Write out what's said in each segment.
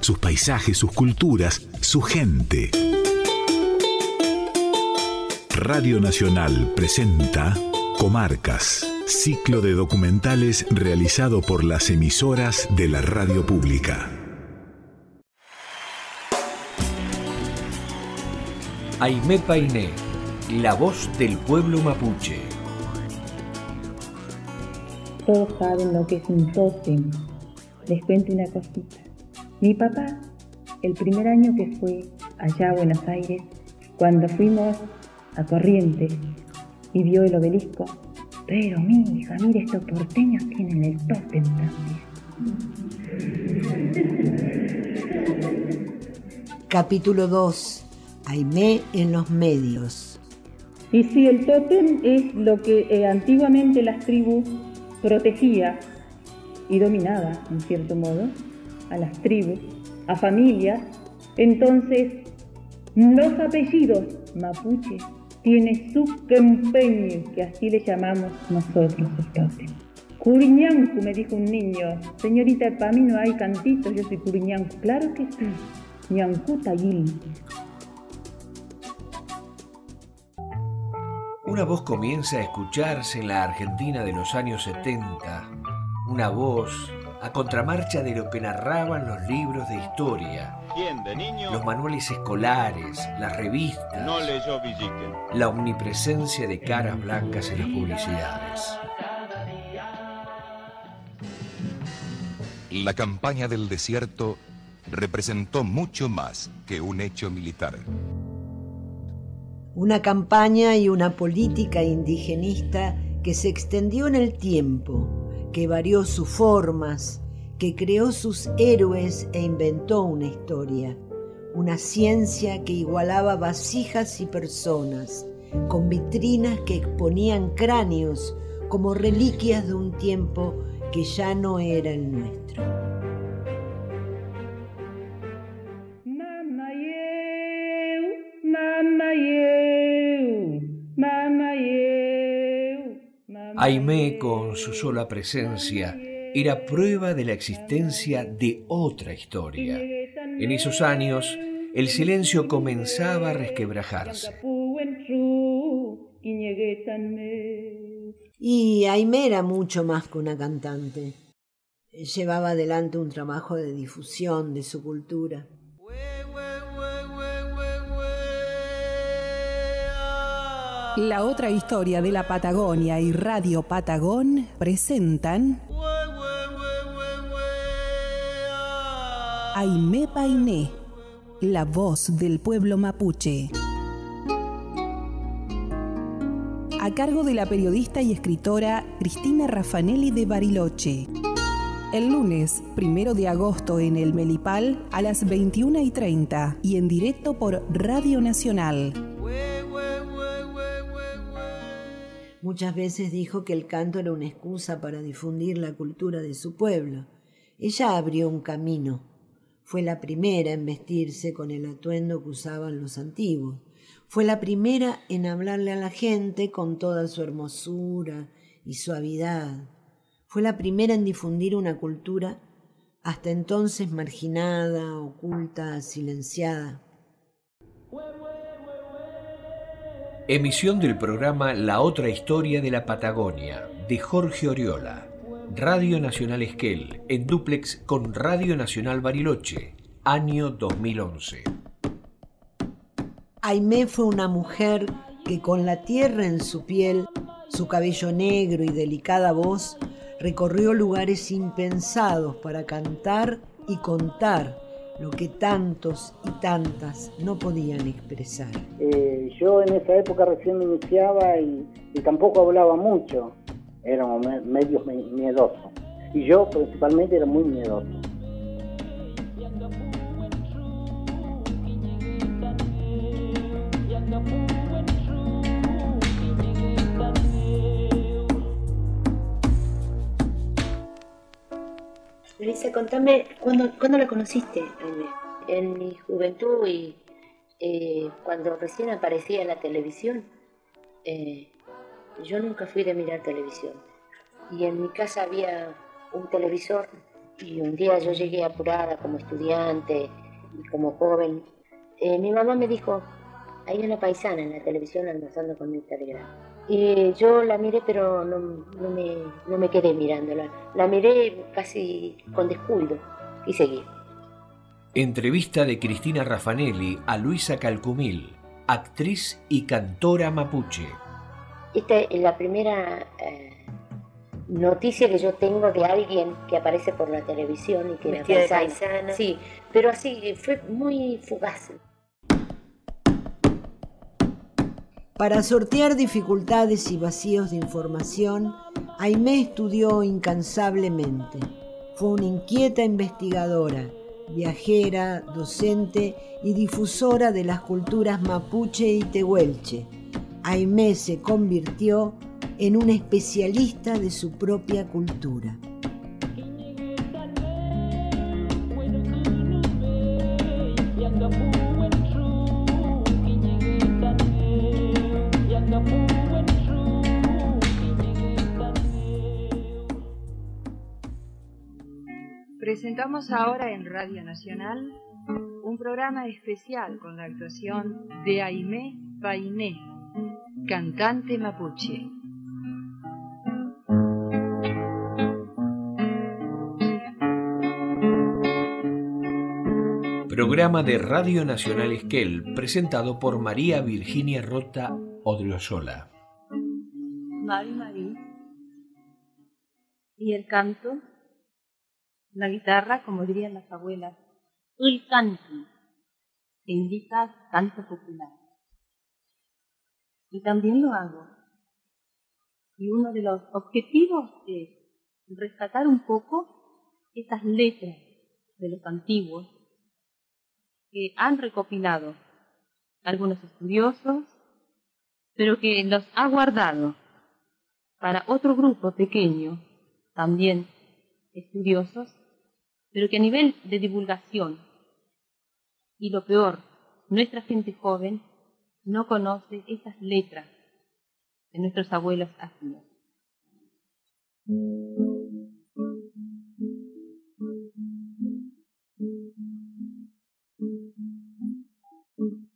Sus paisajes, sus culturas, su gente. Radio Nacional presenta Comarcas. Ciclo de documentales realizado por las emisoras de la radio pública. Aimé Painé, la voz del pueblo mapuche. Todos saben lo que es un tótem. Les cuento una cosita. Mi papá, el primer año que fue allá a Buenos Aires, cuando fuimos a Corrientes y vio el obelisco, pero mi hija, mire, estos porteños tienen el tótem también. Capítulo 2. Aimé en los medios. Y sí, el tótem es lo que eh, antiguamente las tribus protegía y dominaba, en cierto modo, a las tribus, a familias. Entonces, los apellidos mapuche tiene su empeño, que así le llamamos nosotros tótem. Curiñancu, me dijo un niño. Señorita, para mí no hay cantitos, yo soy Curiñancu. Claro que sí. Ñancu Una voz comienza a escucharse en la Argentina de los años 70. Una voz a contramarcha de lo que narraban los libros de historia los manuales escolares, las revistas. No leyó La omnipresencia de caras blancas en las publicidades. La campaña del desierto representó mucho más que un hecho militar. Una campaña y una política indigenista que se extendió en el tiempo, que varió sus formas, que creó sus héroes e inventó una historia, una ciencia que igualaba vasijas y personas, con vitrinas que exponían cráneos como reliquias de un tiempo que ya no era el nuestro. Aimé con su sola presencia era prueba de la existencia de otra historia. En esos años, el silencio comenzaba a resquebrajarse. Y Aimé era mucho más que una cantante. Llevaba adelante un trabajo de difusión de su cultura. La otra historia de la Patagonia y Radio Patagón presentan Aimé Painé, la voz del pueblo mapuche. A cargo de la periodista y escritora Cristina Raffanelli de Bariloche. El lunes, primero de agosto, en el Melipal, a las 21 y 30 y en directo por Radio Nacional. Muchas veces dijo que el canto era una excusa para difundir la cultura de su pueblo. Ella abrió un camino fue la primera en vestirse con el atuendo que usaban los antiguos. Fue la primera en hablarle a la gente con toda su hermosura y suavidad. Fue la primera en difundir una cultura hasta entonces marginada, oculta, silenciada. Emisión del programa La otra historia de la Patagonia, de Jorge Oriola. Radio Nacional Esquel, en duplex con Radio Nacional Bariloche, año 2011. Aimé fue una mujer que con la tierra en su piel, su cabello negro y delicada voz, recorrió lugares impensados para cantar y contar lo que tantos y tantas no podían expresar. Eh, yo en esa época recién me iniciaba y tampoco hablaba mucho éramos medios miedosos. y yo principalmente era muy miedoso. Elisa, contame, ¿cuándo, ¿cuándo la conociste, En mi juventud y eh, cuando recién aparecía en la televisión, eh, yo nunca fui de mirar televisión. Y en mi casa había un televisor y un día yo llegué apurada como estudiante y como joven. Eh, mi mamá me dijo, hay una paisana en la televisión almorzando con mi Telegram. Y yo la miré, pero no, no, me, no me quedé mirándola. La miré casi con descuido y seguí. Entrevista de Cristina Raffanelli a Luisa Calcumil, actriz y cantora mapuche. Esta es la primera eh, noticia que yo tengo de alguien que aparece por la televisión y que era paisana. Sí, pero así fue muy fugaz. Para sortear dificultades y vacíos de información, Aimé estudió incansablemente. Fue una inquieta investigadora, viajera, docente y difusora de las culturas mapuche y tehuelche. Aimé se convirtió en una especialista de su propia cultura. Presentamos ahora en Radio Nacional un programa especial con la actuación de Aimé Bainé, cantante mapuche. Programa de Radio Nacional Esquel, presentado por María Virginia Rota Odriozola. Mari Mari. ¿Y el canto? La guitarra, como dirían las abuelas, el canto, que indica canto popular. Y también lo hago. Y uno de los objetivos es rescatar un poco esas letras de los antiguos que han recopilado algunos estudiosos, pero que los ha guardado para otro grupo pequeño, también estudiosos, pero que a nivel de divulgación, y lo peor, nuestra gente joven no conoce esas letras de nuestros abuelos hacían.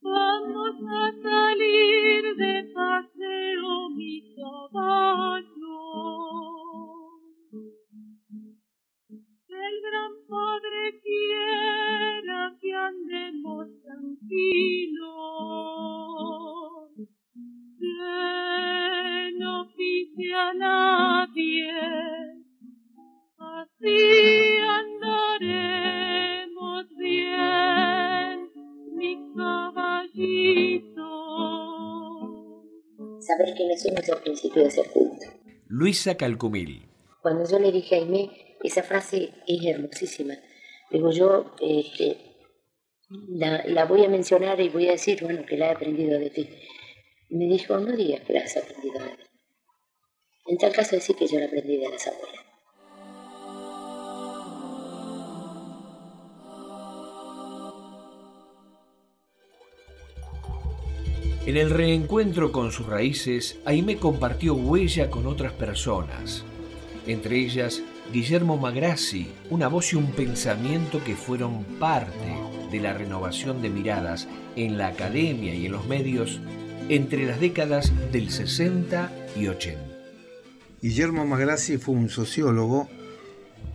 Vamos a salir de paseo mi caballo. El gran Padre quiera que andemos tranquilos, que no pise a nadie, así andaremos bien, mi caballito. Saber quiénes somos al principio de ser culto. Luisa Calcumil. Cuando yo le dije a Aimé, esa frase es hermosísima. Digo, yo este, la, la, voy a mencionar y voy a decir, bueno, que la he aprendido de ti. Me dijo, no digas que la has aprendido de mí. En tal caso, decir que yo la aprendí de las abuelas. En el reencuentro con sus raíces, Aime compartió huella con otras personas, entre ellas Guillermo Magrassi, una voz y un pensamiento que fueron parte de la renovación de miradas en la academia y en los medios entre las décadas del 60 y 80. Guillermo Magrassi fue un sociólogo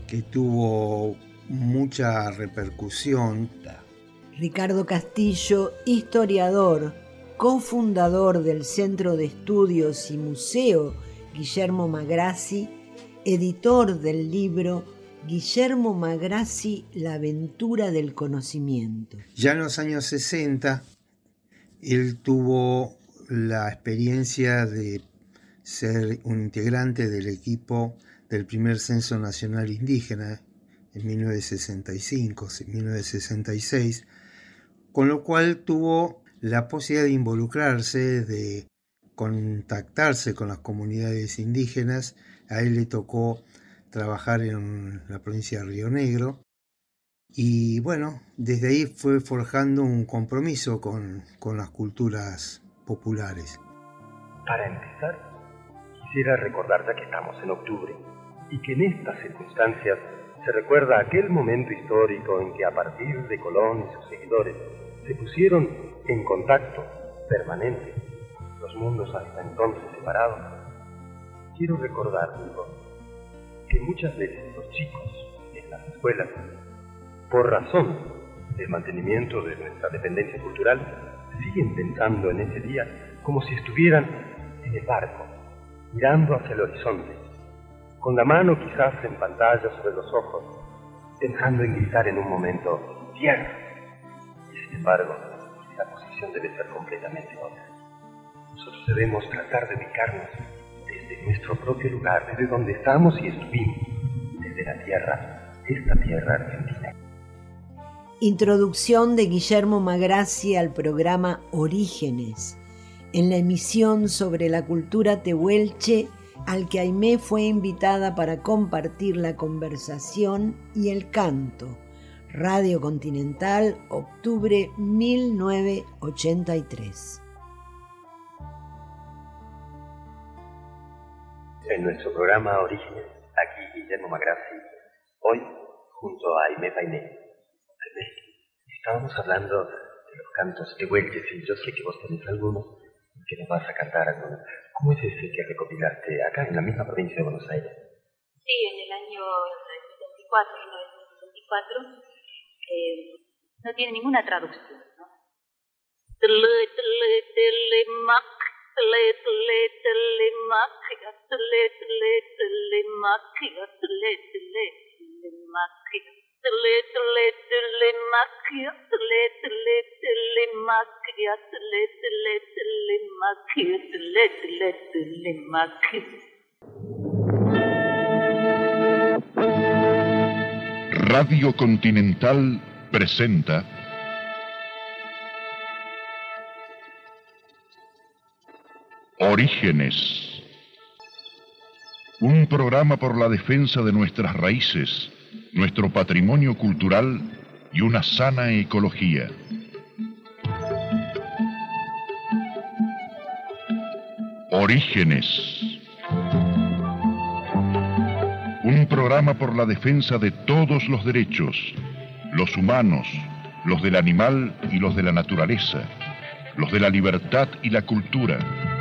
que tuvo mucha repercusión. Ricardo Castillo, historiador, cofundador del Centro de Estudios y Museo Guillermo Magrassi, editor del libro Guillermo Magrassi, La aventura del conocimiento. Ya en los años 60, él tuvo la experiencia de ser un integrante del equipo del primer censo nacional indígena en 1965, 1966, con lo cual tuvo la posibilidad de involucrarse, de contactarse con las comunidades indígenas. A él le tocó trabajar en la provincia de Río Negro y bueno, desde ahí fue forjando un compromiso con, con las culturas populares. Para empezar, quisiera recordar que estamos en octubre y que en estas circunstancias se recuerda aquel momento histórico en que a partir de Colón y sus seguidores se pusieron en contacto permanente los mundos hasta entonces separados. Quiero recordar, que muchas veces los chicos en las escuelas, por razón del mantenimiento de nuestra dependencia cultural, siguen pensando en ese día como si estuvieran en el barco, mirando hacia el horizonte, con la mano quizás en pantalla sobre los ojos, pensando en gritar en un momento, tierra. Y sin embargo, la posición debe ser completamente otra. Nosotros debemos tratar de ubicarnos desde nuestro propio lugar, desde donde estamos y estuvimos, desde la tierra, esta tierra argentina. Introducción de Guillermo Magrassi al programa Orígenes, en la emisión sobre la cultura tehuelche al que Aimé fue invitada para compartir la conversación y el canto. Radio Continental, octubre 1983. En nuestro programa Orígenes, aquí Guillermo Magrassi, hoy junto a Aimé Painé. Estábamos hablando de los cantos tehuelches y yo sé que vos tenés algunos que nos vas a cantar algunos. ¿Cómo es ese que recopilaste acá en la misma provincia de Buenos Aires? Sí, en el año 74, 1974, eh, no tiene ninguna traducción. ¿no? Radio Continental presenta Orígenes. Un programa por la defensa de nuestras raíces nuestro patrimonio cultural y una sana ecología. Orígenes. Un programa por la defensa de todos los derechos, los humanos, los del animal y los de la naturaleza, los de la libertad y la cultura.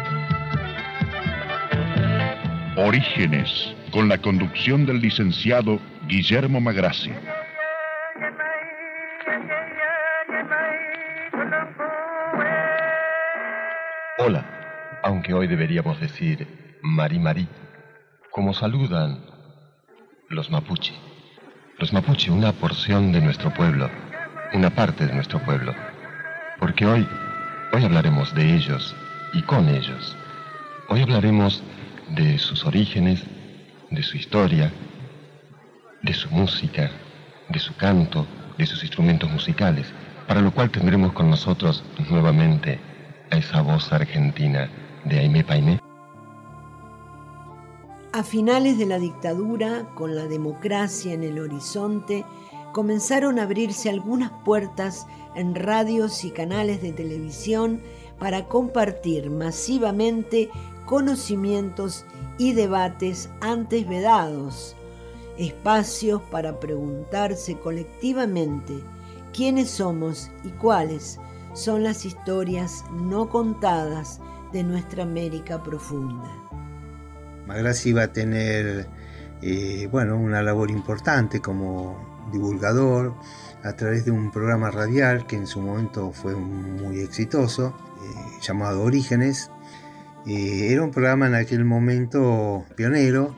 Orígenes, con la conducción del licenciado Guillermo Magrassi. Hola, aunque hoy deberíamos decir Mari Mari, como saludan los mapuche. Los mapuche, una porción de nuestro pueblo, una parte de nuestro pueblo. Porque hoy, hoy hablaremos de ellos y con ellos. Hoy hablaremos de sus orígenes, de su historia, de su música, de su canto, de sus instrumentos musicales, para lo cual tendremos con nosotros nuevamente a esa voz argentina de Aimé Painé. A finales de la dictadura, con la democracia en el horizonte, comenzaron a abrirse algunas puertas en radios y canales de televisión para compartir masivamente conocimientos y debates antes vedados espacios para preguntarse colectivamente quiénes somos y cuáles son las historias no contadas de nuestra América profunda. Magrassi va a tener eh, bueno, una labor importante como divulgador a través de un programa radial que en su momento fue muy exitoso, eh, llamado Orígenes. Eh, era un programa en aquel momento pionero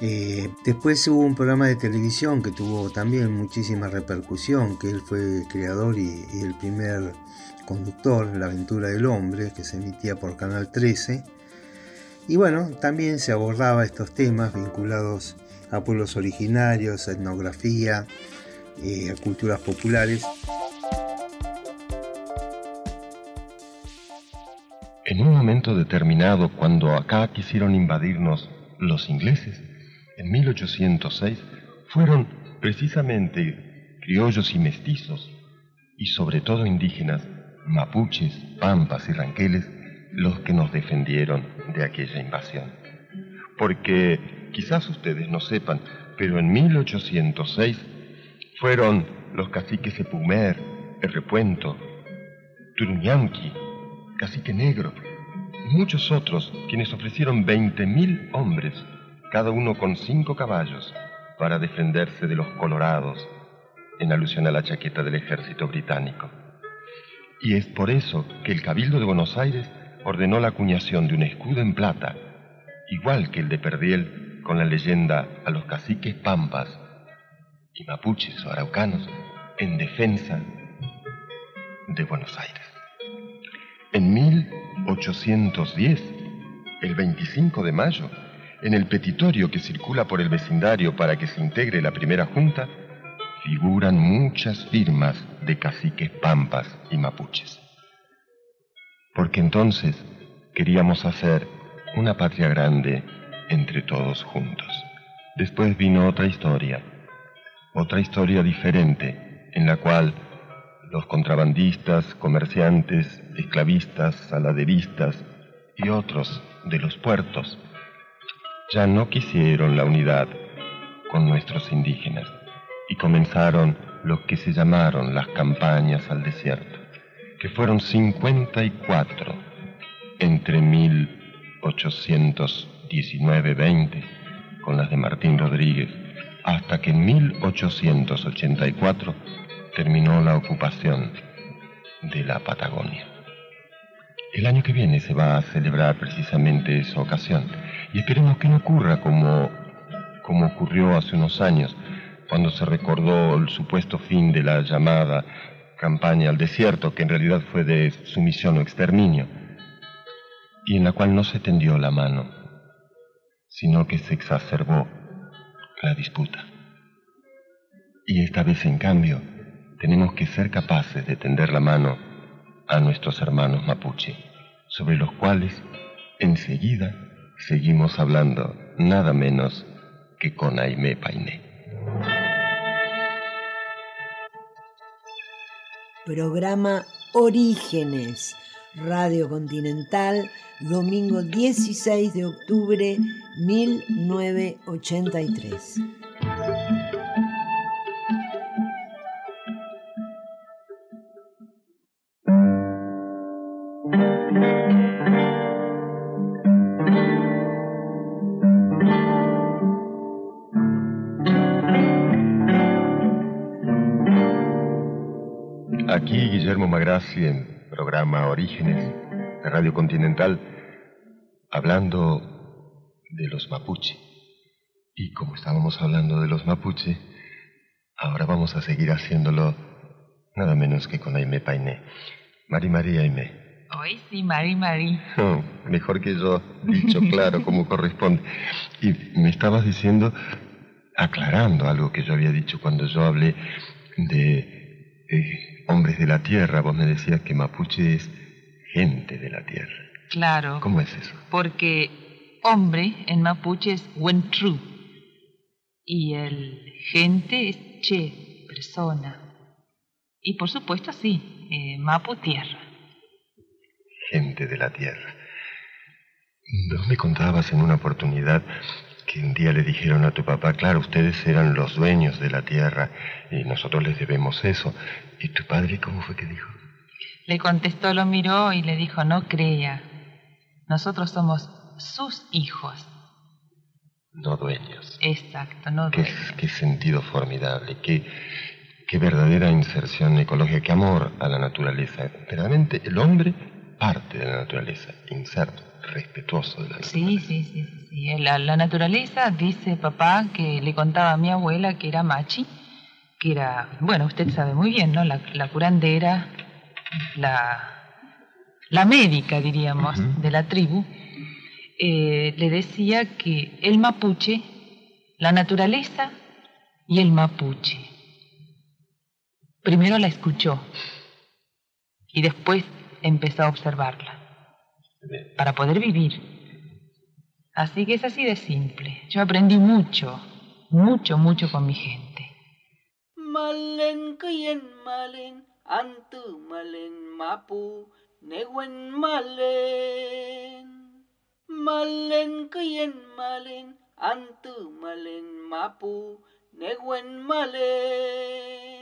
eh, después hubo un programa de televisión que tuvo también muchísima repercusión, que él fue creador y, el primer conductor, La aventura del hombre, que se emitía por Canal 13. Y bueno, también se abordaba estos temas vinculados a pueblos originarios, a etnografía, eh, a culturas populares. En un momento determinado, cuando acá quisieron invadirnos los ingleses, en 1806, fueron precisamente criollos y mestizos, y sobre todo indígenas, mapuches, pampas y ranqueles, los que nos defendieron de aquella invasión. Porque quizás ustedes no sepan, pero en 1806 fueron los caciques Epumer, Repuento, Turuñanqui, Cacique Negro, y muchos otros quienes ofrecieron 20.000 hombres, cada uno con cinco caballos, para defenderse de los colorados, en alusión a la chaqueta del ejército británico. Y es por eso que el Cabildo de Buenos Aires ordenó la acuñación de un escudo en plata, igual que el de Perdiel, con la leyenda a los caciques pampas y mapuches o araucanos en defensa de Buenos Aires. En 1810, el 25 de mayo, en el petitorio que circula por el vecindario para que se integre la primera junta, figuran muchas firmas de caciques pampas y mapuches. Porque entonces queríamos hacer una patria grande entre todos juntos. Después vino otra historia, otra historia diferente, en la cual los contrabandistas, comerciantes, esclavistas, saladeristas y otros de los puertos. Ya no quisieron la unidad con nuestros indígenas y comenzaron lo que se llamaron las campañas al desierto, que fueron 54 entre 1819-20 con las de Martín Rodríguez, hasta que en 1884 terminó la ocupación de la Patagonia. El año que viene se va a celebrar precisamente esa ocasión y esperemos que no ocurra como, como ocurrió hace unos años, cuando se recordó el supuesto fin de la llamada campaña al desierto, que en realidad fue de sumisión o exterminio, y en la cual no se tendió la mano, sino que se exacerbó la disputa. Y esta vez, en cambio, tenemos que ser capaces de tender la mano a nuestros hermanos mapuche, sobre los cuales enseguida seguimos hablando nada menos que con Aimé Painé. Programa Orígenes, Radio Continental, domingo 16 de octubre 1983. Magrassi en programa Orígenes de Radio Continental, hablando de los mapuche. Y como estábamos hablando de los mapuche, ahora vamos a seguir haciéndolo nada menos que con Aime Painé. Mari María Aime. Hoy sí, Mari Mari. Oh, mejor que yo, dicho claro como corresponde. Y me estabas diciendo, aclarando algo que yo había dicho cuando yo hablé de eh, hombres de la tierra, vos me decías que mapuche es gente de la tierra. Claro. ¿Cómo es eso? Porque hombre en mapuche es wentru y el gente es che, persona. Y por supuesto sí, eh, mapu tierra. Gente de la tierra. Vos me contabas en una oportunidad que un día le dijeron a tu papá, claro, ustedes eran los dueños de la tierra y nosotros les debemos eso. ¿Y tu padre cómo fue que dijo? Le contestó, lo miró y le dijo, no crea, nosotros somos sus hijos. No dueños. Exacto, no qué, dueños. Qué sentido formidable, qué, qué verdadera inserción ecológica, qué amor a la naturaleza. Verdaderamente el hombre parte de la naturaleza, inserto, respetuoso de la naturaleza. Sí, sí, sí. sí. La, la, naturaleza, dice papá, que le contaba a mi abuela que era machi, que era, bueno, usted sabe muy bien, ¿no? La, curandera, la, la médica, diríamos, de la tribu, eh, le decía que el mapuche, la naturaleza y el mapuche. Primero la escuchó y después empezó a observarla para poder vivir. Así que es así de simple. Yo aprendí mucho, mucho, mucho con mi gente. Malen kuyen malen, antu malen mapu, neguen malen. Malen kuyen malen, antu malen mapu, neguen malen.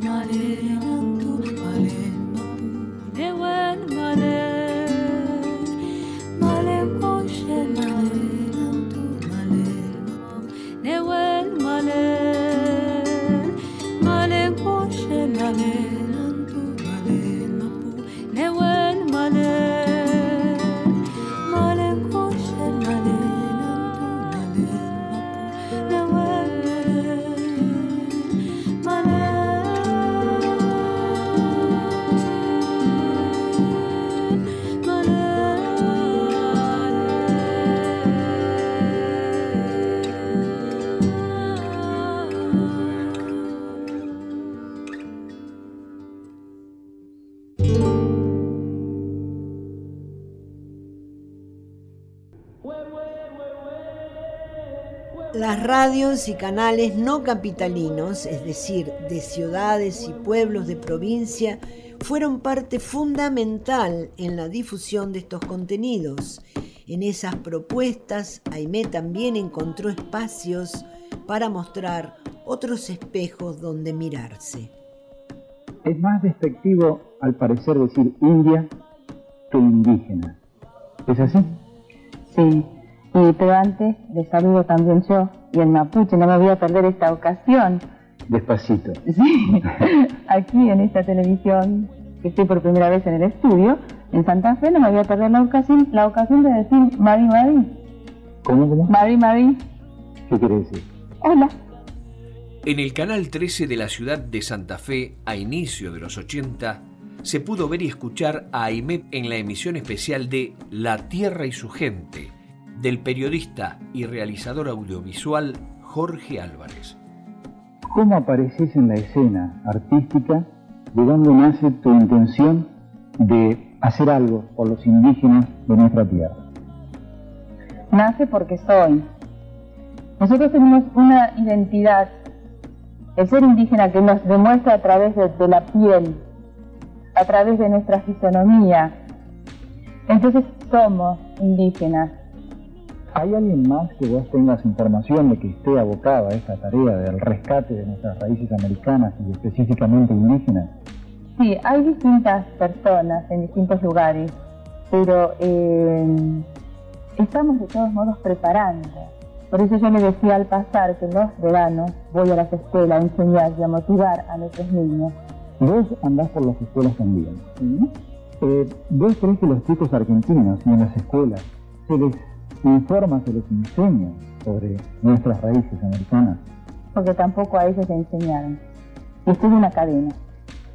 not in Radios y canales no capitalinos, es decir, de ciudades y pueblos de provincia, fueron parte fundamental en la difusión de estos contenidos. En esas propuestas, Aimé también encontró espacios para mostrar otros espejos donde mirarse. Es más despectivo, al parecer, decir india que indígena. ¿Es así? Sí, y, pero antes les saludo también yo y el mapuche, no me voy a perder esta ocasión. Despacito. Sí, aquí en esta televisión, que estoy por primera vez en el estudio, en Santa Fe, no me voy a perder la ocasión, la ocasión de decir Mari Mari. ¿Cómo, cómo? Mari Mari. ¿Qué quiere decir? Hola. En el canal 13 de la ciudad de Santa Fe, a inicio de los 80, se pudo ver y escuchar a Aimet en la emisión especial de La Tierra y su gente, del periodista y realizador audiovisual Jorge Álvarez. ¿Cómo apareces en la escena artística? ¿De dónde nace tu intención de hacer algo por los indígenas de nuestra tierra? Nace porque soy. Nosotros tenemos una identidad, el ser indígena que nos demuestra a través de, de la piel, a través de nuestra fisonomía. Entonces somos indígenas. ¿Hay alguien más que vos tengas información de que esté abocado a esta tarea del rescate de nuestras raíces americanas y específicamente indígenas? Sí, hay distintas personas en distintos lugares, pero eh, estamos de todos modos preparando. Por eso yo le decía al pasar que los veranos voy a las escuelas a enseñar y a motivar a nuestros niños. Vos andás por las escuelas también. Eh, ¿Vos crees que los chicos argentinos y en las escuelas se les informa, se les enseña sobre nuestras raíces americanas? Porque tampoco a ellos se enseñaron. Y esto es una cadena.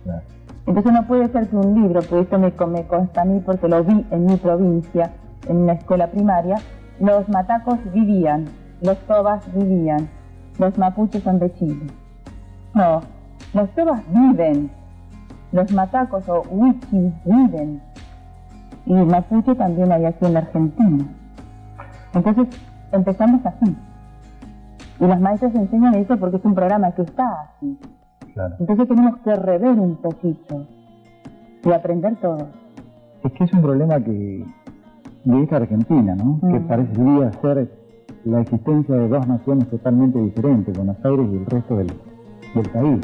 Claro. Entonces no puede ser que un libro, que esto me, me consta a mí porque lo vi en mi provincia, en una escuela primaria, los matacos vivían, los tobas vivían, los mapuches son de Chile. No, los tobas viven, los matacos o huichis viven, y mapuche también hay aquí en la Argentina. Entonces empezamos así. Y las maestras enseñan eso porque es un programa que está así. Claro. Entonces tenemos que rever un poquito y aprender todo. Es que es un problema que de esta Argentina, ¿no? Mm. Que parecería ser la existencia de dos naciones totalmente diferentes, Buenos Aires y el resto del, del país.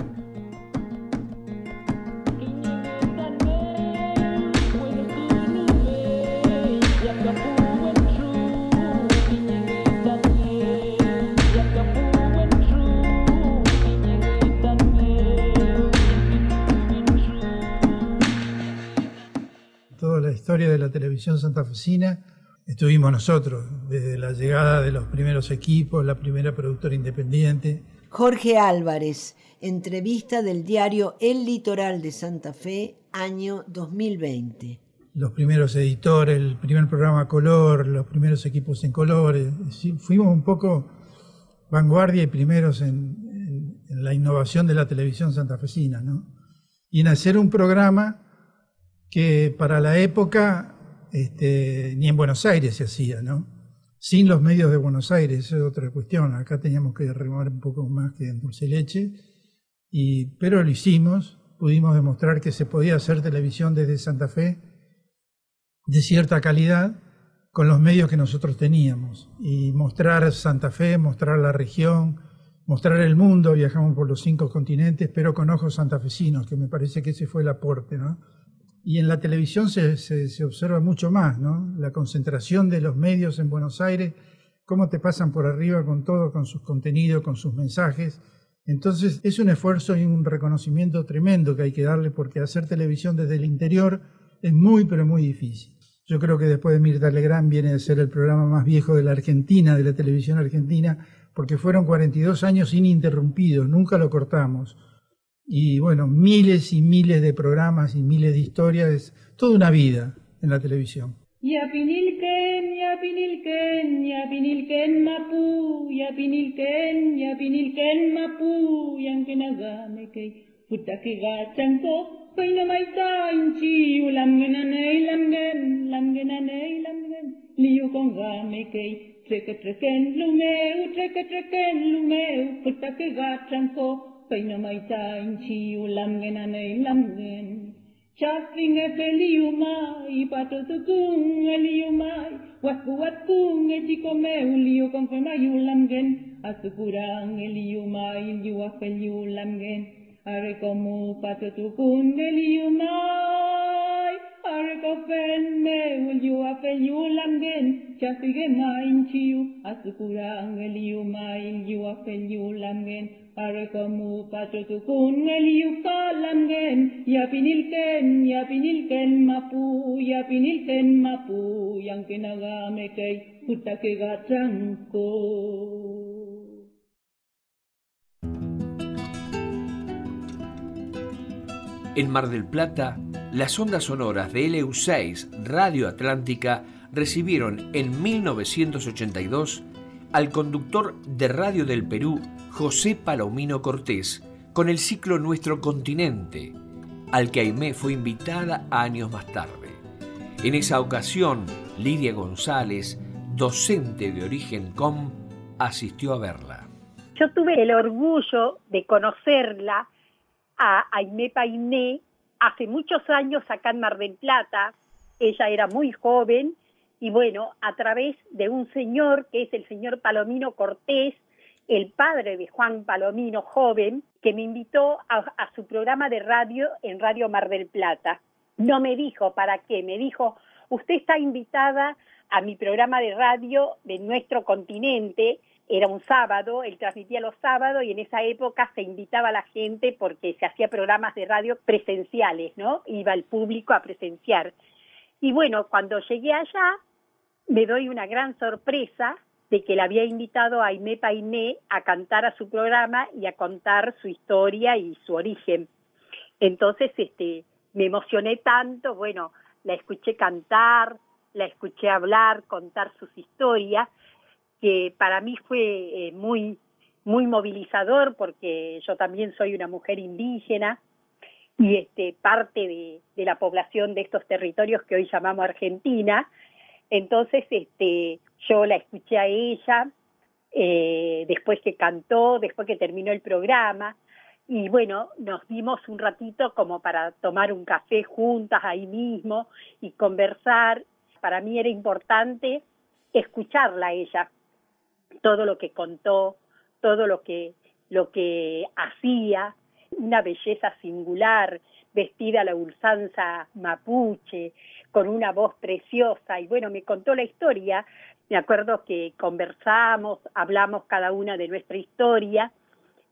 Televisión santafesina estuvimos nosotros, desde la llegada de los primeros equipos, la primera productora independiente. Jorge Álvarez, entrevista del diario El Litoral de Santa Fe, año 2020. los primeros editores, el primer programa a color, los primeros equipos en colores. Fuimos un poco vanguardia y primeros en, en- en la innovación de la televisión santafesina, ¿no? Y en hacer un programa que para la época este, ni en Buenos Aires se hacía, ¿no? Sin los medios de Buenos Aires, es otra cuestión. Acá teníamos que remar un poco más que en dulce leche, y, pero lo hicimos, pudimos demostrar que se podía hacer televisión desde Santa Fe de cierta calidad con los medios que nosotros teníamos y mostrar Santa Fe, mostrar la región, mostrar el mundo, viajamos por los cinco continentes, pero con ojos santafesinos, que me parece que ese fue el aporte, ¿no? Y en la televisión se, se- se observa mucho más, ¿no? La concentración de los medios en Buenos Aires, cómo te pasan por arriba con todo, con sus contenidos, con sus mensajes. Entonces es un esfuerzo y un reconocimiento tremendo que hay que darle porque hacer televisión desde el interior es muy, pero muy difícil. Yo creo que después de Mirta Legrand viene a ser el programa más viejo de la Argentina, de la televisión argentina, porque fueron 42 años ininterrumpidos, nunca lo cortamos. Y bueno, miles y miles de programas y miles de historias, es toda una vida en la televisión. Peinomaitain chiu lamgenanei lamgen. Chasing e peliumai, patotokung eliumai, waspuatkung echikomeu liu konfirmaiu lamgen, asukurang eliumai, yuapeliu lamgen, arekomu patotokung eliumai. Tukung eliumai, are kofen me uliua peliulamgen, chafige main chiu, asukurang eliumai, liua peliulamgen, are komu pato tukun eliu kalamgen ya pinilken ya pinilken mapu ya pinilken mapu kay putake gatranko En Mar del Plata, las ondas sonoras de LU6 Radio Atlántica recibieron en 1982 al conductor de Radio del Perú, José Palomino Cortés, con el ciclo Nuestro Continente, al que Aimé fue invitada años más tarde. En esa ocasión, Lidia González, docente de origen com, asistió a verla. Yo tuve el orgullo de conocerla a Aimé Painé hace muchos años acá en Mar del Plata. Ella era muy joven y bueno, a través de un señor que es el señor Palomino Cortés, el padre de Juan Palomino, joven, que me invitó a, su programa de radio en Radio Mar del Plata. No me dijo para qué, me dijo, usted está invitada a mi programa de radio de nuestro continente, era un sábado, él transmitía los sábados y en esa época se invitaba a la gente porque se hacía programas de radio presenciales, ¿no? Iba el público a presenciar. Y bueno, cuando llegué allá, me doy una gran sorpresa de que le había invitado a Aimé Painé a cantar a su programa y a contar su historia y su origen. Entonces, este, me emocioné tanto, bueno, la escuché cantar, la escuché hablar, contar sus historias, que para mí fue eh, muy, muy movilizador porque yo también soy una mujer indígena y este, parte de, la población de estos territorios que hoy llamamos Argentina. Entonces, este, yo la escuché a ella eh, después que cantó, después que terminó el programa, y bueno, nos dimos un ratito como para tomar un café juntas ahí mismo y conversar. Para mí era importante escucharla a ella, todo lo que contó, todo lo que, lo que hacía, una belleza singular, vestida a la ulsanza mapuche, con una voz preciosa, y bueno, me contó la historia, me acuerdo que conversamos, hablamos cada una de nuestra historia,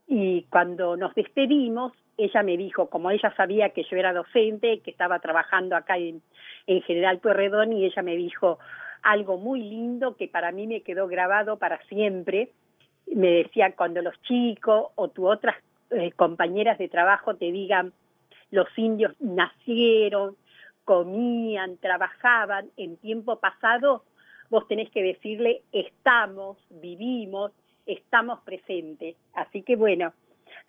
y cuando nos despedimos, ella me dijo, como ella sabía que yo era docente, que estaba trabajando acá en, en General Pueyrredón, y ella me dijo algo muy lindo que para mí me quedó grabado para siempre. Me decía, cuando los chicos o tu otras eh, compañeras de trabajo te digan, los indios nacieron, comían, trabajaban en tiempo pasado, vos tenés que decirle estamos, vivimos, estamos presentes. Así que bueno,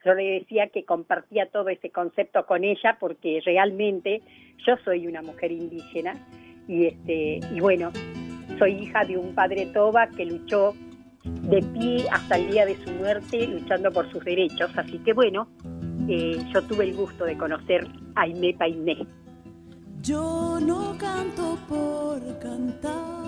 yo le decía que compartía todo ese concepto con ella porque realmente yo soy una mujer indígena y este y bueno, soy hija de un padre toba que luchó de pie hasta el día de su muerte luchando por sus derechos. Así que bueno, eh, yo tuve el gusto de conocer a Aimé Painé. Yo no canto por cantar.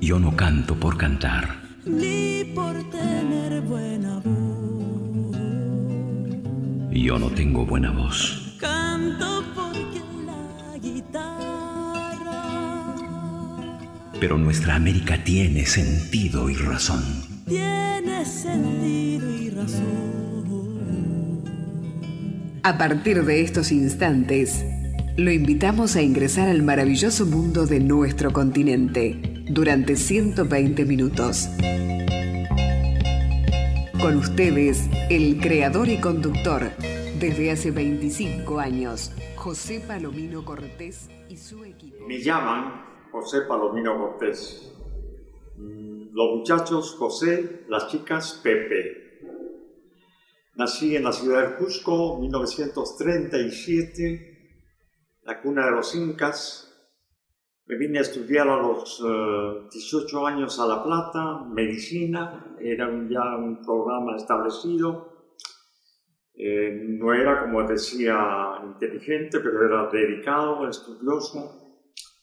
Yo no canto por cantar. Ni por tener buena voz. Yo no tengo buena voz. Canto porque Pero nuestra América tiene sentido y razón. Tiene sentido y razón. A partir de estos instantes, lo invitamos a ingresar al maravilloso mundo de nuestro continente durante 120 minutos. Con ustedes, el creador y conductor, desde hace 25 años, José Palomino Cortés y su equipo. Me llaman José Palomino Cortés. Mm, Los muchachos José, las chicas Pepe. Nací en la ciudad de Cusco, 1937, la cuna de los incas, Me vine a estudiar a los 18 años a La Plata, medicina, era ya un programa establecido. no era, como decía, inteligente, pero era dedicado, estudioso,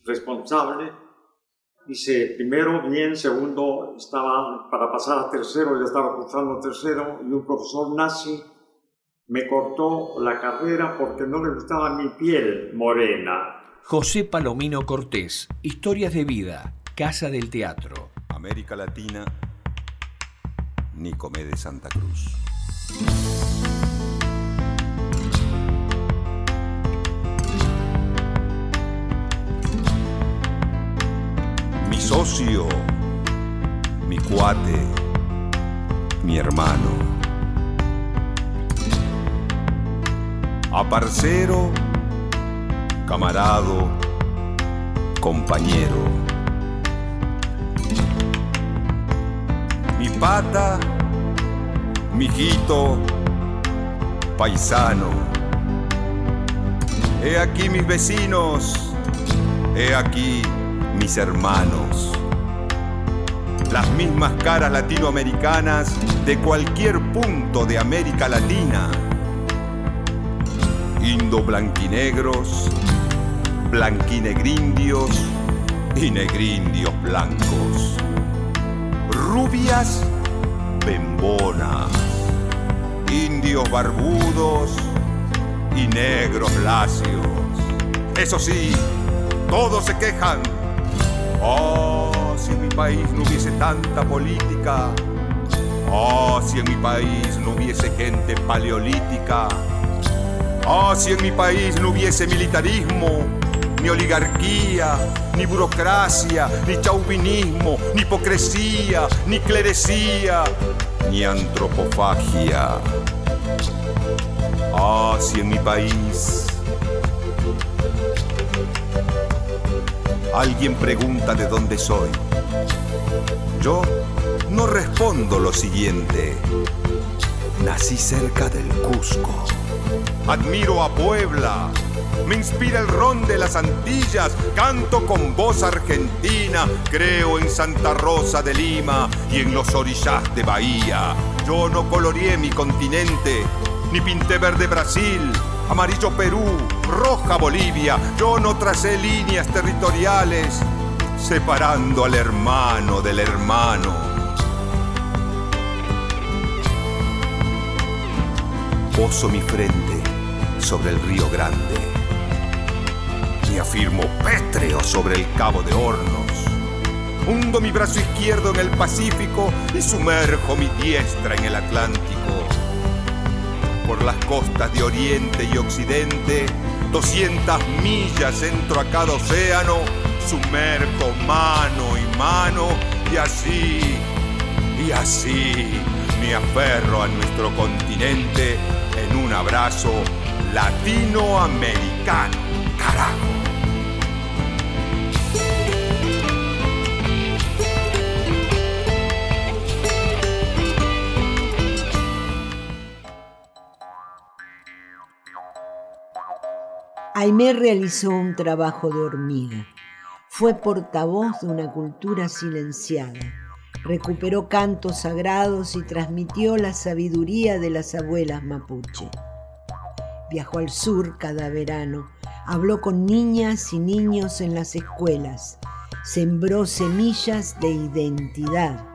responsable Dice, primero bien, segundo estaba para pasar a tercero, ya estaba cursando tercero y un profesor nazi me cortó la carrera porque no le gustaba mi piel morena. José Palomino Cortés, Historias de Vida, Casa del Teatro. América Latina, Nicomé de Santa Cruz. Socio, mi cuate, mi hermano. Aparcero, camarado, compañero. Mi pata, mijito, paisano. He aquí mis vecinos, he aquí mis hermanos. Las mismas caras latinoamericanas de cualquier punto de América Latina. Indo-blanquinegros, blanquinegrindios y negrindios blancos. Rubias bembonas, indios barbudos y negros lacios. Eso sí, todos se quejan Oh, si en mi país no hubiese tanta política. Oh, si en mi país no hubiese gente paleolítica. Oh, si en mi país no hubiese militarismo, ni oligarquía, ni burocracia, ni chauvinismo, ni hipocresía, ni clerecía, ni antropofagia. Oh, si en mi país Alguien pregunta de dónde soy. Yo no respondo lo siguiente. Nací cerca del Cusco. Admiro a Puebla. Me inspira el ron de las Antillas. Canto con voz argentina. Creo en Santa Rosa de Lima y en los orillas de Bahía. Yo no coloreé mi continente, ni pinté verde Brasil amarillo Perú, roja Bolivia. Yo no tracé líneas territoriales separando al hermano del hermano. Poso mi frente sobre el río Grande y afirmo pétreo sobre el cabo de Hornos. Hundo mi brazo izquierdo en el Pacífico y sumerjo mi diestra en el Atlántico por las costas de Oriente y Occidente, 200 millas entro a cada océano, sumerjo mano y mano y así, y así me aferro a nuestro continente en un abrazo latinoamericano. Carajo. Aimé realizó un trabajo de hormiga. Fue portavoz de una cultura silenciada. Recuperó cantos sagrados y transmitió la sabiduría de las abuelas mapuche. Viajó al sur cada verano, habló con niñas y niños en las escuelas, sembró semillas de identidad,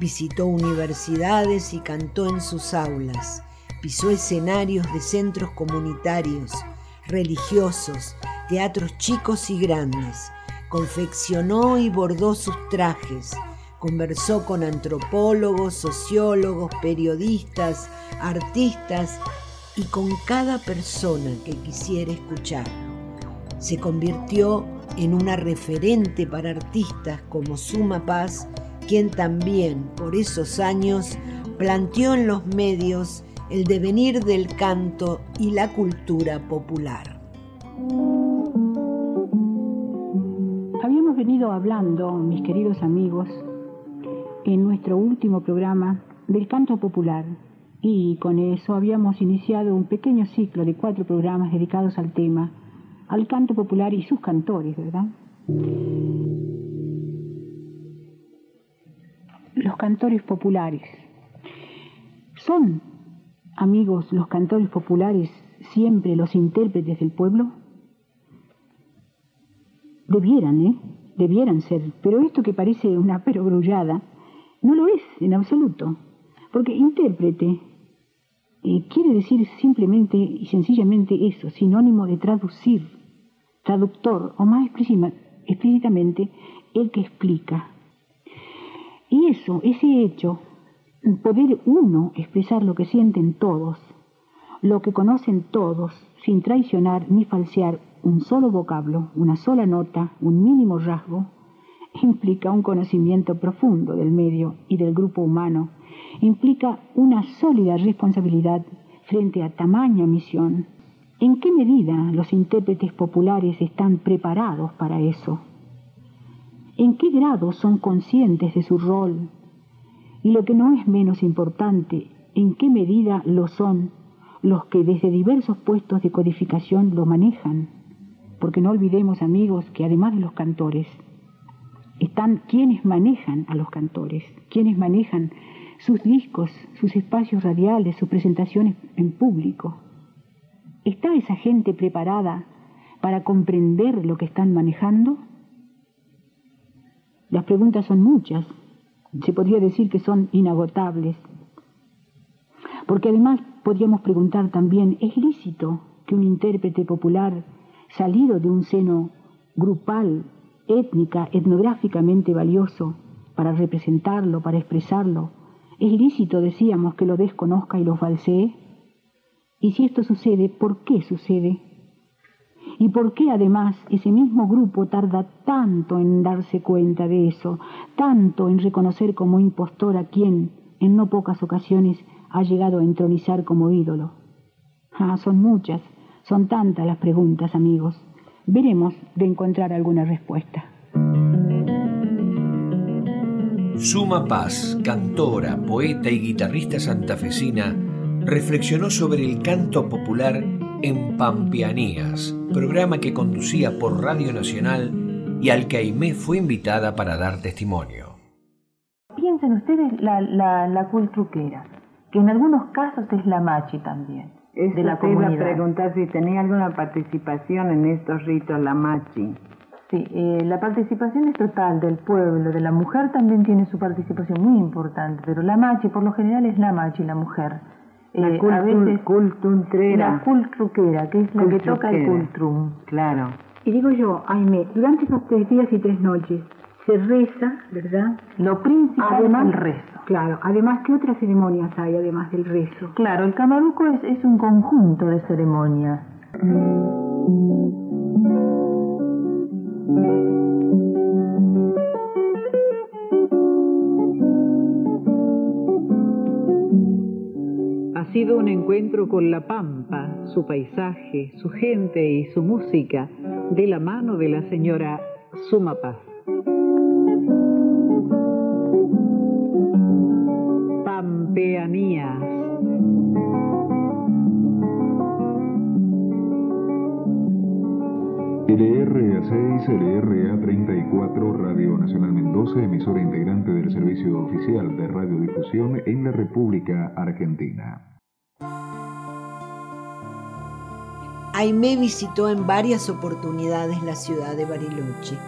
visitó universidades y cantó en sus aulas, pisó escenarios de centros comunitarios, religiosos, teatros chicos y grandes. Confeccionó y bordó sus trajes. Conversó con antropólogos, sociólogos, periodistas, artistas y con cada persona que quisiera escuchar. Se convirtió en una referente para artistas como Suma Paz, quien también por esos años planteó en los medios el devenir del canto y la cultura popular. Habíamos venido hablando, mis queridos amigos, en nuestro último programa del canto popular y con eso habíamos iniciado un pequeño ciclo de cuatro programas dedicados al tema, al canto popular y sus cantores, ¿verdad? Los cantores populares. ¿Son, amigos, los cantores populares siempre los intérpretes del pueblo? Debieran, ¿eh? Debieran ser. Pero esto que parece una perogrullada, no lo es en absoluto. Porque intérprete eh, quiere decir simplemente y sencillamente eso, sinónimo de traducir, traductor, o más explícitamente, el que explica. Y eso, ese hecho, poder uno expresar lo que sienten todos, lo que conocen todos, sin traicionar ni falsear un solo vocablo, una sola nota, un mínimo rasgo, implica un conocimiento profundo del medio y del grupo humano, implica una sólida responsabilidad frente a tamaña misión. ¿En qué medida los intérpretes populares están preparados para eso? ¿En qué grado son conscientes de su rol? Y lo que no es menos importante, ¿en qué medida lo son los que desde diversos puestos de codificación lo manejan? Porque no olvidemos, amigos, que además de los cantores, están quienes manejan a los cantores, quienes manejan sus discos, sus espacios radiales, sus presentaciones en público. ¿Está esa gente preparada para comprender lo que están manejando? Las preguntas son muchas, se podría decir que son inagotables, porque además podríamos preguntar también, ¿es lícito que un intérprete popular salido de un seno grupal étnica, etnográficamente valioso para representarlo, para expresarlo. Es lícito, decíamos, que lo desconozca y lo falsee. Y si esto sucede, ¿por qué sucede? ¿Y por qué además ese mismo grupo tarda tanto en darse cuenta de eso, tanto en reconocer como impostor a quien, en no pocas ocasiones, ha llegado a entronizar como ídolo? Ah, son muchas, son tantas las preguntas, amigos. Veremos de encontrar alguna respuesta. Suma Paz, cantora, poeta y guitarrista santafesina, reflexionó sobre el canto popular en Pampianías, programa que conducía por Radio Nacional y al que Aimé fue invitada para dar testimonio. Piensen ustedes la, la, la cultruquera, que en algunos casos es la machi también de la comunidad. iba a preguntar si tenía alguna participación en estos ritos, la machi. Sí, eh, la participación es total del pueblo, de la mujer también tiene su participación muy importante, pero la machi por lo general es la machi, la mujer. La eh, a veces, La cultruquera, que es la que toca el cultrum. Claro. Y digo yo, Aime, durante esos tres días y tres noches, se reza, ¿verdad? Lo principal además, es el rezo. Claro, además, ¿qué otras ceremonias hay además del rezo? Claro, el camaruco es, es un conjunto de ceremonias. Sido un encuentro con la pampa, su paisaje, su gente y su música, de la mano de la señora Suma Paz. Pampeanías. LRA6, LRA34, Radio Nacional Mendoza, emisora integrante del servicio oficial de radiodifusión en la República Argentina. Aimé visitó en varias oportunidades la ciudad de Bariloche,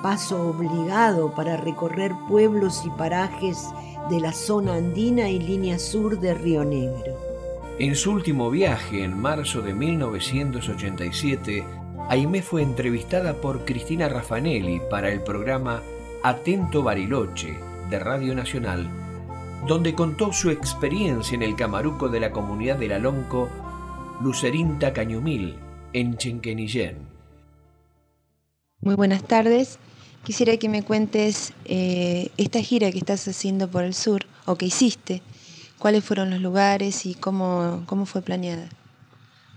paso obligado para recorrer pueblos y parajes de la zona andina y línea sur de Río Negro. En su último viaje, en marzo de 1987, Aimé fue entrevistada por Cristina Raffanelli para el programa Atento Bariloche de Radio Nacional, donde contó su experiencia en el camaruco de la comunidad del Alonco Lucerinta Cañumil, en Chenquenillén. Muy buenas tardes. Quisiera que me cuentes eh, esta gira que estás haciendo por el sur o que hiciste, cuáles fueron los lugares y cómo, cómo fue planeada.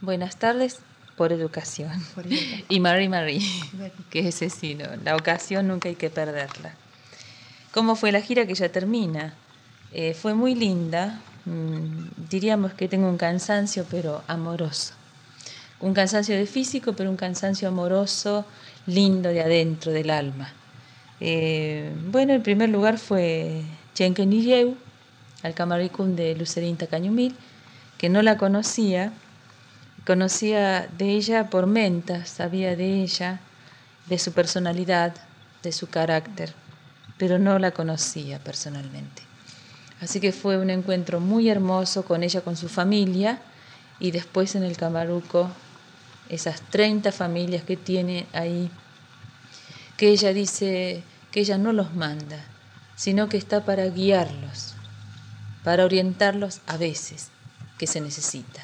Buenas tardes por educación. y Marie Marie, que es ese la ocasión nunca hay que perderla. ¿Cómo fue la gira que ya termina? Eh, fue muy linda, diríamos que tengo un cansancio pero amoroso. Un cansancio de físico pero un cansancio amoroso lindo de adentro del alma. Eh, bueno, el primer lugar fue Chenkenilleu, al camaricum de Lucerín Tacañumil, que no la conocía, conocía de ella por mentas, sabía de ella, de su personalidad, de su carácter, pero no la conocía personalmente. Así que fue un encuentro muy hermoso con ella, con su familia, y después en el Camaruco, esas 30 familias que tiene ahí, que ella dice que ella no los manda, sino que está para guiarlos, para orientarlos a veces que se necesita.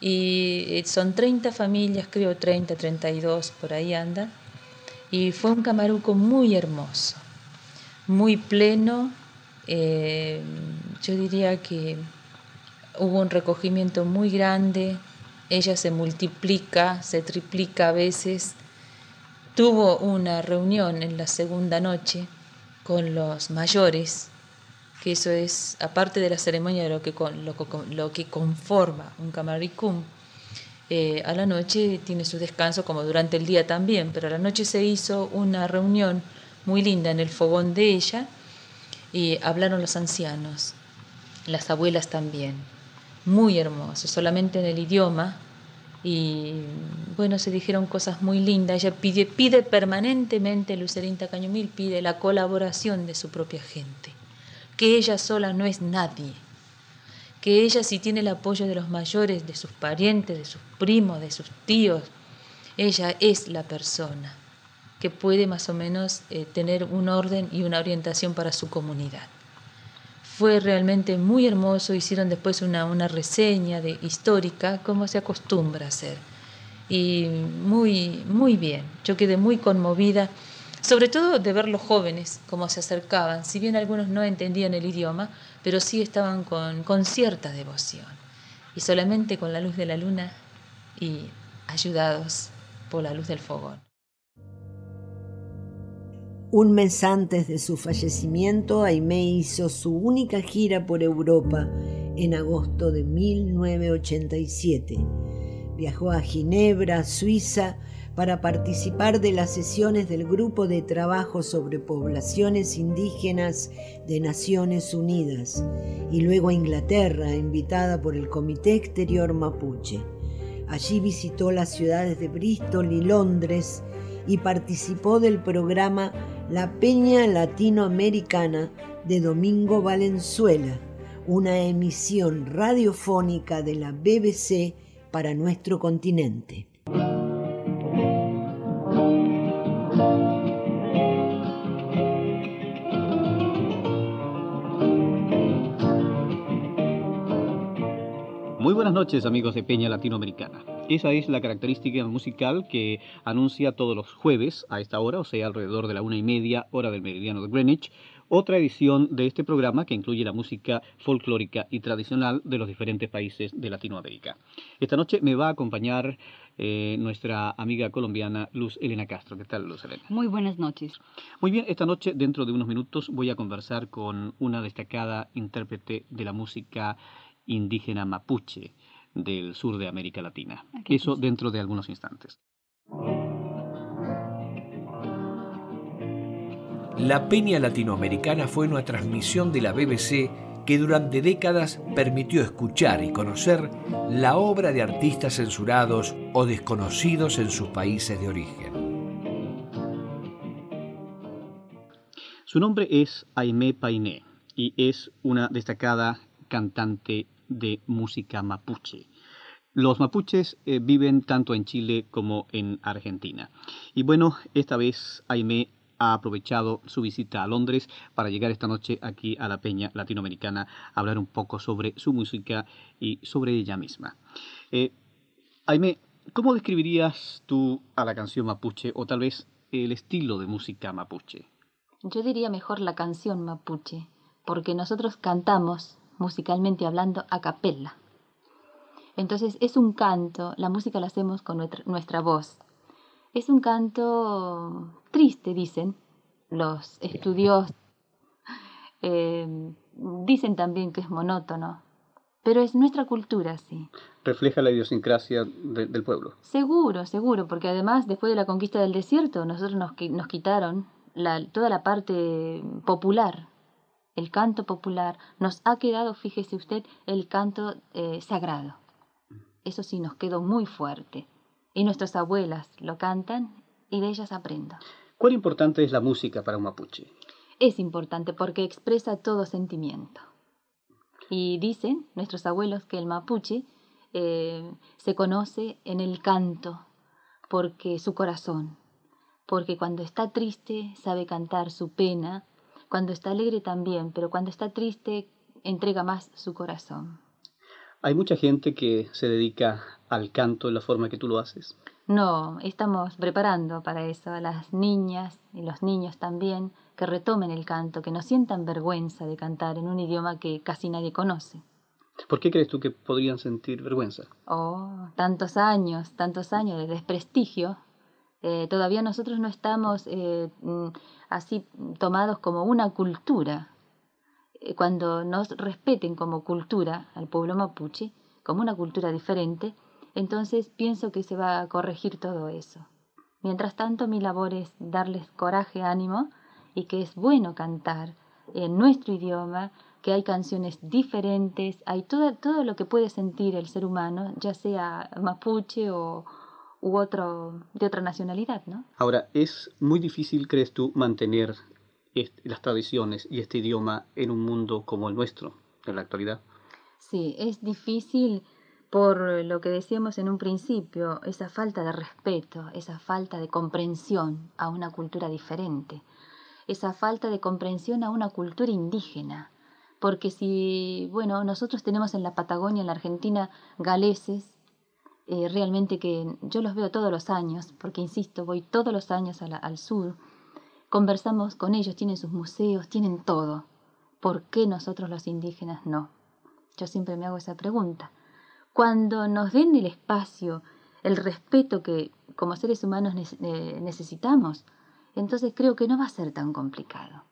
Y eh, son 30 familias, creo 30, 32, por ahí anda, y fue un camaruco muy hermoso, muy pleno, eh, yo diría que hubo un recogimiento muy grande, ella se multiplica, se triplica a veces. Tuvo una reunión en la segunda noche con los mayores, que eso es, aparte de la ceremonia lo que, lo, que conforma un camaricum, eh, a la noche tiene su descanso como durante el día también, pero a la noche se hizo una reunión muy linda en el fogón de ella y hablaron los ancianos, las abuelas también, muy hermoso, solamente en el idioma. Y bueno, se dijeron cosas muy lindas. Ella pide, pide permanentemente, Lucerinta Cañomil pide la colaboración de su propia gente, que ella sola no es nadie, que ella si tiene el apoyo de los mayores, de sus parientes, de sus primos, de sus tíos, ella es la persona que puede más o menos eh, tener un orden y una orientación para su comunidad. Fue realmente muy hermoso, hicieron después una, una reseña de, histórica, como se acostumbra a hacer. Y muy, muy bien, yo quedé muy conmovida, sobre todo de ver los jóvenes cómo se acercaban, si bien algunos no entendían el idioma, pero sí estaban con, con cierta devoción. Y solamente con la luz de la luna y ayudados por la luz del fogón. Un mes antes de su fallecimiento, Aimé hizo su única gira por Europa en agosto de 1987. Viajó a Ginebra, Suiza, para participar de las sesiones del Grupo de Trabajo sobre Poblaciones Indígenas de Naciones Unidas y luego a Inglaterra, invitada por el Comité Exterior Mapuche. Allí visitó las ciudades de Bristol y Londres y participó del programa La Peña Latinoamericana de Domingo Valenzuela, una emisión radiofónica de la BBC para nuestro continente. Muy buenas noches amigos de Peña Latinoamericana. Esa es la característica musical que anuncia todos los jueves a esta hora, o sea, alrededor de la una y media hora del meridiano de Greenwich, otra edición de este programa que incluye la música folclórica y tradicional de los diferentes países de Latinoamérica. Esta noche me va a acompañar eh, nuestra amiga colombiana Luz Elena Castro. ¿Qué tal, Luz Elena? Muy buenas noches. Muy bien, esta noche, dentro de unos minutos, voy a conversar con una destacada intérprete de la música indígena mapuche del sur de América Latina. Eso dentro de algunos instantes. La Peña Latinoamericana fue una transmisión de la BBC que durante décadas permitió escuchar y conocer la obra de artistas censurados o desconocidos en sus países de origen. Su nombre es Aimé Painé y es una destacada cantante de música mapuche. Los mapuches eh, viven tanto en Chile como en Argentina. Y bueno, esta vez Aime ha aprovechado su visita a Londres para llegar esta noche aquí a la Peña Latinoamericana a hablar un poco sobre su música y sobre ella misma. Eh, Aime, ¿cómo describirías tú a la canción mapuche o tal vez el estilo de música mapuche? Yo diría mejor la canción mapuche, porque nosotros cantamos musicalmente hablando, a capella. Entonces es un canto, la música la hacemos con nuestra, voz. Es un canto triste, dicen los estudios. Eh, dicen también que es monótono, Pero es nuestra cultura, sí. Refleja la idiosincrasia del pueblo. Seguro, seguro, porque además después de la conquista del desierto, nosotros nos, nos quitaron la, toda la parte popular, el canto popular. Nos ha quedado, fíjese usted, el canto eh, sagrado. Eso sí, nos quedó muy fuerte. Y nuestras abuelas lo cantan y de ellas aprendo. ¿Cuán importante es la música para un mapuche? Es importante porque expresa todo sentimiento. Y dicen nuestros abuelos que el mapuche eh, se conoce en el canto, porque su corazón, porque cuando está triste sabe cantar su pena, cuando está alegre también, pero cuando está triste entrega más su corazón. Hay mucha gente que se dedica al canto de la forma que tú lo haces. No, estamos preparando para eso a las niñas y los niños también que retomen el canto, que no sientan vergüenza de cantar en un idioma que casi nadie conoce. ¿Por qué crees tú que podrían sentir vergüenza? Oh, tantos años, tantos años de desprestigio. Eh, todavía nosotros no estamos eh, mm, así tomados como una cultura. Eh, cuando nos respeten como cultura al pueblo mapuche, como una cultura diferente, entonces pienso que se va a corregir todo eso. Mientras tanto, mi labor es darles coraje, ánimo y que es bueno cantar en nuestro idioma, que hay canciones diferentes, hay todo, todo lo que puede sentir el ser humano, ya sea mapuche o u otro de otra nacionalidad, ¿no? Ahora, ¿es muy difícil, crees tú, mantener las tradiciones y este idioma en un mundo como el nuestro en la actualidad? Sí, es difícil por lo que decíamos en un principio, esa falta de respeto, esa falta de comprensión a una cultura diferente, esa falta de comprensión a una cultura indígena. Porque si, bueno, nosotros tenemos en la Patagonia, en la Argentina, galeses, eh, realmente que yo los veo todos los años, porque insisto, voy todos los años al sur, conversamos con ellos, tienen sus museos, tienen todo. ¿Por qué nosotros los indígenas no? Yo siempre me hago esa pregunta. Cuando nos den el espacio, el respeto que como seres humanos eh, necesitamos, entonces creo que no va a ser tan complicado.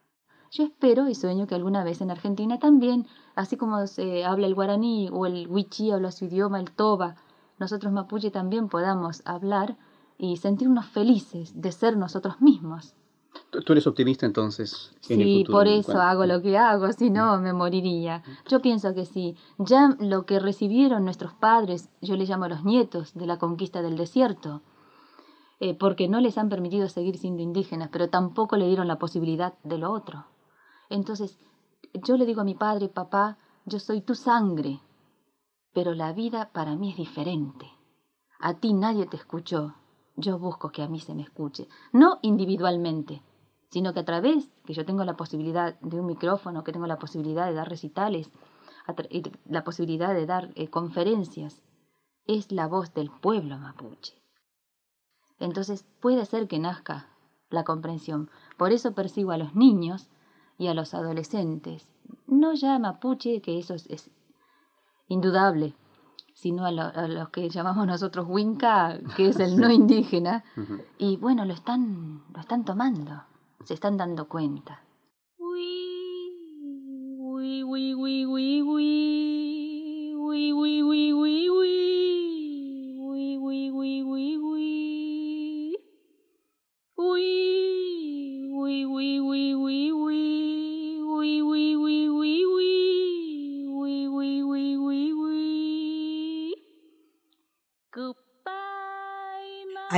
Yo espero y sueño que alguna vez en Argentina también, así como se habla el guaraní o el huichí habla su idioma, el toba, nosotros mapuche también podamos hablar y sentirnos felices de ser nosotros mismos. Tú eres optimista entonces. sí, por eso hago lo que hago, si no me moriría. Yo pienso que sí. Ya lo que recibieron nuestros padres, yo les llamo los nietos de la conquista del desierto, eh, porque no les han permitido seguir siendo indígenas, pero tampoco le dieron la posibilidad de lo otro. Entonces, yo le digo a mi padre, papá, yo soy tu sangre, pero la vida para mí es diferente. A ti nadie te escuchó, yo busco que a mí se me escuche, no individualmente, sino que a través que yo tengo la posibilidad de un micrófono, que tengo la posibilidad de dar recitales, la posibilidad de dar eh, conferencias, es la voz del pueblo mapuche. Entonces puede ser que nazca la comprensión. Por eso persigo a los niños y a los adolescentes, no ya mapuche, que eso es, indudable, sino a, a, los que llamamos nosotros Winca, que es el no indígena, y bueno, lo están, lo están tomando se están dando cuenta.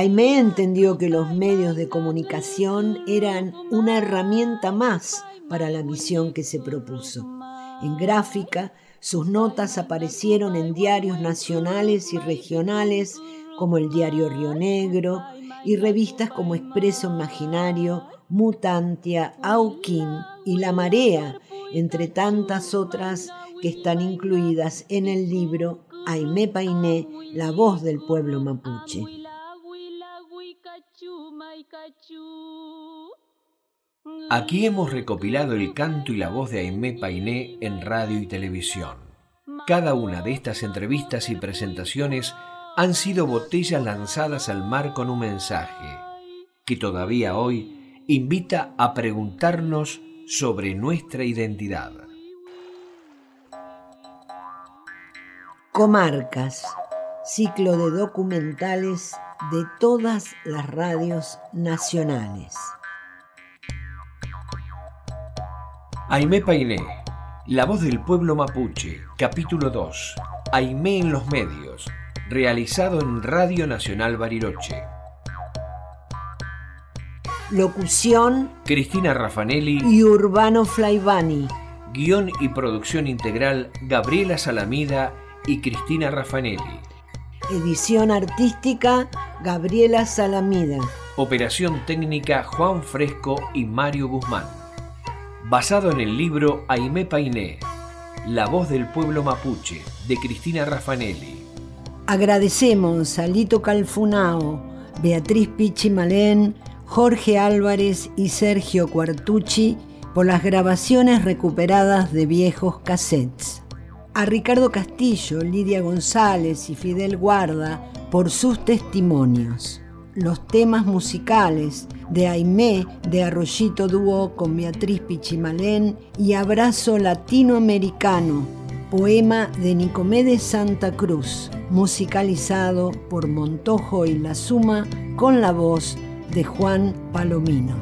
Aimé entendió que los medios de comunicación eran una herramienta más para la misión que se propuso. En gráfica, sus notas aparecieron en diarios nacionales y regionales como el diario Río Negro y revistas como Expreso Imaginario, Mutantia, Auquín y La Marea, entre tantas otras que están incluidas en el libro Aimé Painé, la voz del pueblo mapuche. Aquí hemos recopilado el canto y la voz de Aimé Painé en radio y televisión. Cada una de estas entrevistas y presentaciones han sido botellas lanzadas al mar con un mensaje que todavía hoy invita a preguntarnos sobre nuestra identidad. Comarcas, ciclo de documentales de todas las radios nacionales. Aimé Painé, La voz del pueblo mapuche, capítulo 2. Aimé en los medios, realizado en Radio Nacional Bariloche. Locución Cristina Raffanelli y Urbano Flaivani. Guión y producción integral Gabriela Salamida y Cristina Raffanelli. Edición artística Gabriela Salamida. Operación técnica Juan Fresco y Mario Guzmán. Basado en el libro Aimé Painé, La voz del pueblo mapuche, de Cristina Raffanelli. Agradecemos a Lito Calfunao, Beatriz Pichimalén, Jorge Álvarez y Sergio Cuartucci por las grabaciones recuperadas de viejos cassettes. A Ricardo Castillo, Lidia González y Fidel Guarda por sus testimonios. Los temas musicales de Aimé de Arroyito Dúo con Beatriz Pichimalén y Abrazo Latinoamericano, poema de Nicomé de Santa Cruz, musicalizado por Montojo y La Suma con la voz de Juan Palomino.